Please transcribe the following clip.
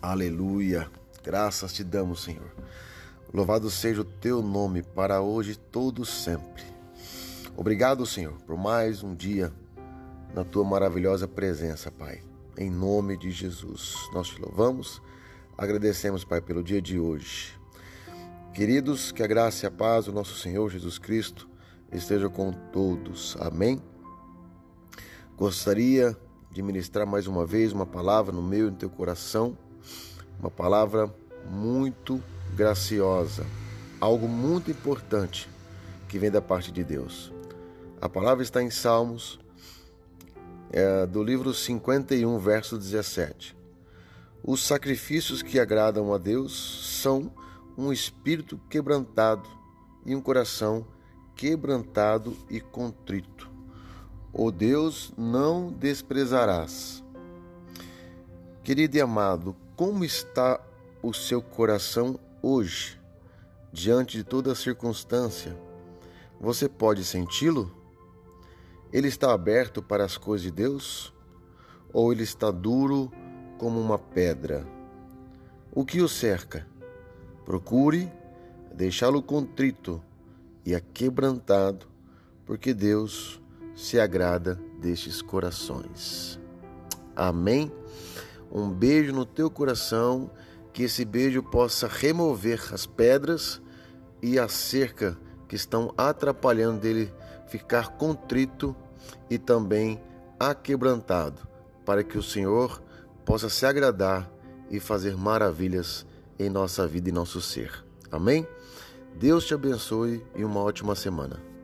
Aleluia. Graças te damos, Senhor. Louvado seja o teu nome para hoje e todo sempre. Obrigado, Senhor, por mais um dia na tua maravilhosa presença, Pai. Em nome de Jesus, nós te louvamos, agradecemos, Pai, pelo dia de hoje. Queridos, que a graça e a paz do nosso Senhor Jesus Cristo esteja com todos. Amém. Gostaria de ministrar mais uma vez uma palavra no meu e no teu coração uma palavra muito graciosa, algo muito importante que vem da parte de Deus. A palavra está em Salmos, é, do livro 51, verso 17. Os sacrifícios que agradam a Deus são um espírito quebrantado e um coração quebrantado e contrito. O Deus não desprezarás. Querido e amado, como está o seu coração hoje, diante de toda circunstância? Você pode senti-lo? Ele está aberto para as coisas de Deus? Ou ele está duro como uma pedra? O que o cerca? Procure deixá-lo contrito e aquebrantado, porque Deus se agrada destes corações. Amém. Um beijo no teu coração, que esse beijo possa remover as pedras e a cerca que estão atrapalhando dele ficar contrito e também aquebrantado, para que o Senhor possa se agradar e fazer maravilhas em nossa vida e nosso ser. Amém? Deus te abençoe e uma ótima semana.